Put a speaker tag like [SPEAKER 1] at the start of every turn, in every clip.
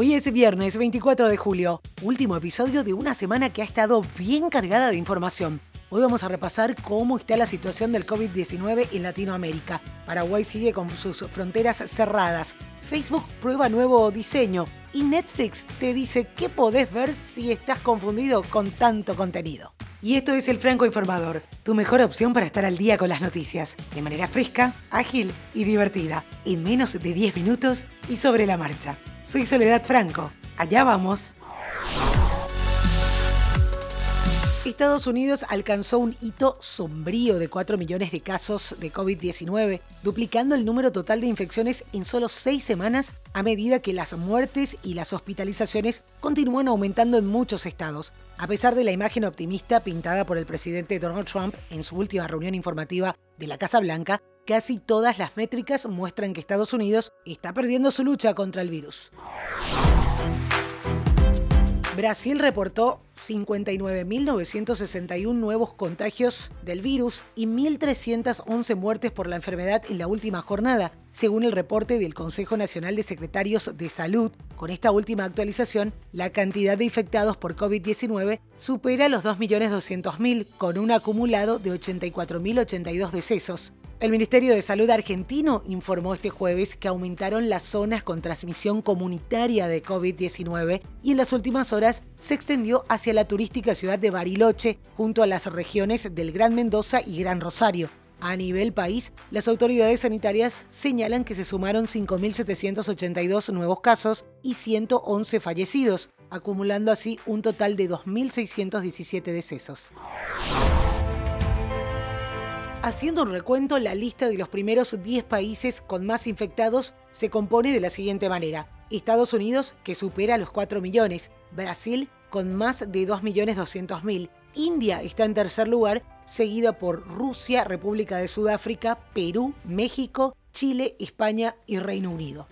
[SPEAKER 1] Hoy es viernes 24 de julio, último episodio de una semana que ha estado bien cargada de información. Hoy vamos a repasar cómo está la situación del COVID-19 en Latinoamérica. Paraguay sigue con sus fronteras cerradas. Facebook prueba nuevo diseño y Netflix te dice qué podés ver si estás confundido con tanto contenido. Y esto es el Franco Informador, tu mejor opción para estar al día con las noticias, de manera fresca, ágil y divertida, en menos de 10 minutos y sobre la marcha. Soy Soledad Franco. Allá vamos. Estados Unidos alcanzó un hito sombrío de 4 millones de casos de COVID-19, duplicando el número total de infecciones en solo 6 semanas a medida que las muertes y las hospitalizaciones continúan aumentando en muchos estados, a pesar de la imagen optimista pintada por el presidente Donald Trump en su última reunión informativa de la Casa Blanca, casi todas las métricas muestran que Estados Unidos está perdiendo su lucha contra el virus. Brasil reportó 59.961 nuevos contagios del virus y 1.311 muertes por la enfermedad en la última jornada, según el reporte del Consejo Nacional de Secretarios de Salud. Con esta última actualización, la cantidad de infectados por COVID-19 supera los 2.200.000, con un acumulado de 84.082 decesos. El Ministerio de Salud argentino informó este jueves que aumentaron las zonas con transmisión comunitaria de COVID-19 y en las últimas horas se extendió hacia la turística ciudad de Bariloche, junto a las regiones del Gran Mendoza y Gran Rosario. A nivel país, las autoridades sanitarias señalan que se sumaron 5.782 nuevos casos y 111 fallecidos, acumulando así un total de 2.617 decesos. Haciendo un recuento, la lista de los primeros 10 países con más infectados se compone de la siguiente manera. Estados Unidos, que supera los 4 millones, Brasil, con más de 2.200.000, India está en tercer lugar, seguida por Rusia, República de Sudáfrica, Perú, México, Chile, España y Reino Unido.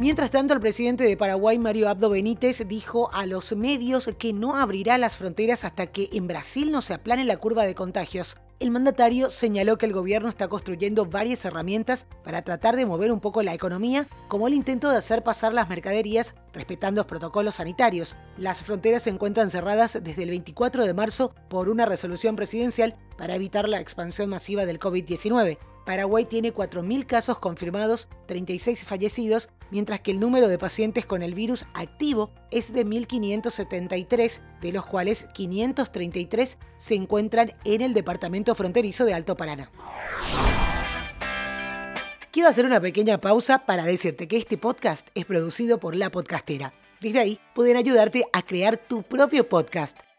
[SPEAKER 1] Mientras tanto, el presidente de Paraguay, Mario Abdo Benítez, dijo a los medios que no abrirá las fronteras hasta que en Brasil no se aplane la curva de contagios. El mandatario señaló que el gobierno está construyendo varias herramientas para tratar de mover un poco la economía, como el intento de hacer pasar las mercaderías respetando los protocolos sanitarios. Las fronteras se encuentran cerradas desde el 24 de marzo por una resolución presidencial para evitar la expansión masiva del COVID-19. Paraguay tiene 4.000 casos confirmados, 36 fallecidos, mientras que el número de pacientes con el virus activo es de 1.573, de los cuales 533 se encuentran en el departamento fronterizo de Alto Paraná. Quiero hacer una pequeña pausa para decirte que este podcast es producido por La Podcastera. Desde ahí pueden ayudarte a crear tu propio podcast.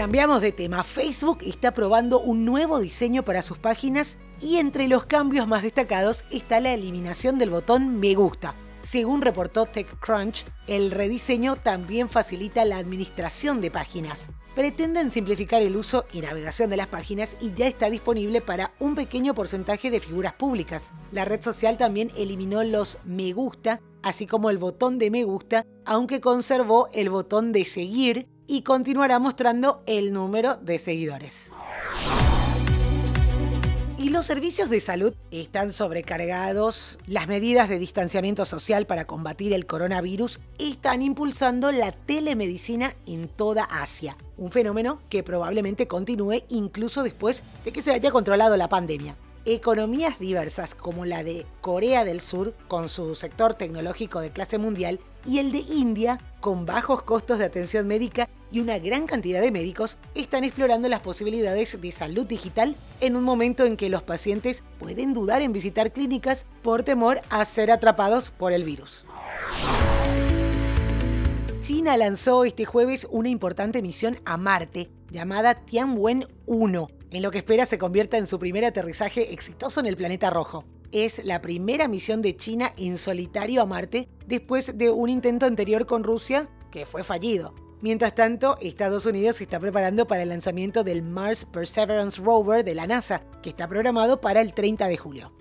[SPEAKER 1] Cambiamos de tema. Facebook está probando un nuevo diseño para sus páginas y entre los cambios más destacados está la eliminación del botón Me gusta. Según reportó TechCrunch, el rediseño también facilita la administración de páginas. Pretenden simplificar el uso y navegación de las páginas y ya está disponible para un pequeño porcentaje de figuras públicas. La red social también eliminó los me gusta, así como el botón de me gusta, aunque conservó el botón de seguir y continuará mostrando el número de seguidores. Y los servicios de salud están sobrecargados. Las medidas de distanciamiento social para combatir el coronavirus están impulsando la telemedicina en toda Asia, un fenómeno que probablemente continúe incluso después de que se haya controlado la pandemia. Economías diversas como la de Corea del Sur, con su sector tecnológico de clase mundial, y el de India, con bajos costos de atención médica y una gran cantidad de médicos, están explorando las posibilidades de salud digital en un momento en que los pacientes pueden dudar en visitar clínicas por temor a ser atrapados por el virus. China lanzó este jueves una importante misión a Marte llamada Tianwen 1, en lo que espera se convierta en su primer aterrizaje exitoso en el planeta rojo es la primera misión de China en solitario a Marte después de un intento anterior con Rusia que fue fallido. Mientras tanto, Estados Unidos se está preparando para el lanzamiento del Mars Perseverance Rover de la NASA, que está programado para el 30 de julio.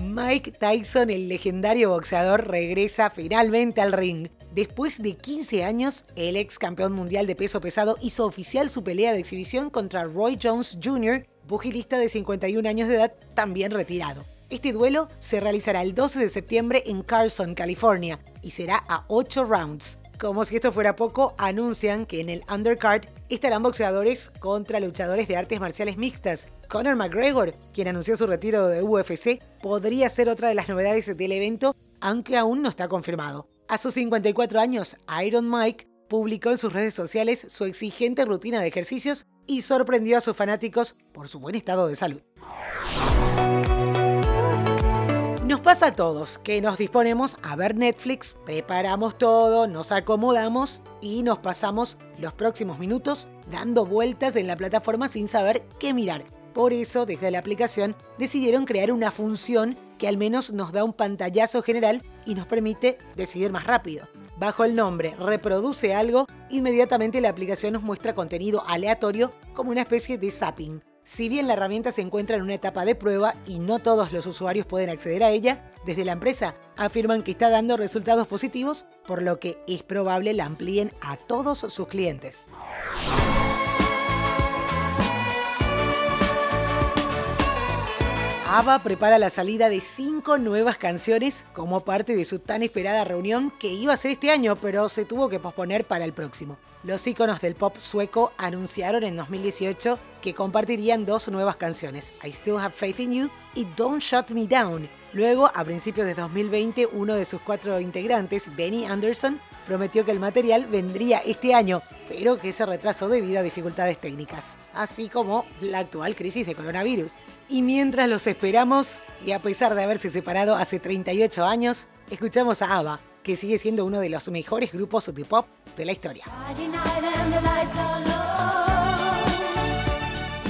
[SPEAKER 1] Mike Tyson, el legendario boxeador, regresa finalmente al ring. Después de 15 años, el ex campeón mundial de peso pesado hizo oficial su pelea de exhibición contra Roy Jones Jr., pugilista de 51 años de edad, también retirado. Este duelo se realizará el 12 de septiembre en Carson, California, y será a 8 rounds. Como si esto fuera poco, anuncian que en el undercard estarán boxeadores contra luchadores de artes marciales mixtas. Conor McGregor, quien anunció su retiro de UFC, podría ser otra de las novedades del evento, aunque aún no está confirmado. A sus 54 años, Iron Mike publicó en sus redes sociales su exigente rutina de ejercicios y sorprendió a sus fanáticos por su buen estado de salud. Nos pasa a todos que nos disponemos a ver Netflix, preparamos todo, nos acomodamos y nos pasamos los próximos minutos dando vueltas en la plataforma sin saber qué mirar. Por eso, desde la aplicación, decidieron crear una función que al menos nos da un pantallazo general y nos permite decidir más rápido. Bajo el nombre Reproduce algo, inmediatamente la aplicación nos muestra contenido aleatorio como una especie de zapping. Si bien la herramienta se encuentra en una etapa de prueba y no todos los usuarios pueden acceder a ella, desde la empresa afirman que está dando resultados positivos, por lo que es probable la amplíen a todos sus clientes. ABBA prepara la salida de cinco nuevas canciones como parte de su tan esperada reunión que iba a ser este año, pero se tuvo que posponer para el próximo. Los íconos del pop sueco anunciaron en 2018 que compartirían dos nuevas canciones, I Still Have Faith in You y Don't Shut Me Down. Luego, a principios de 2020, uno de sus cuatro integrantes, Benny Anderson, prometió que el material vendría este año, pero que se retrasó debido a dificultades técnicas, así como la actual crisis de coronavirus. Y mientras los esperamos, y a pesar de haberse separado hace 38 años, escuchamos a ABBA, que sigue siendo uno de los mejores grupos de pop de la historia.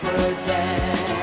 [SPEAKER 1] for that.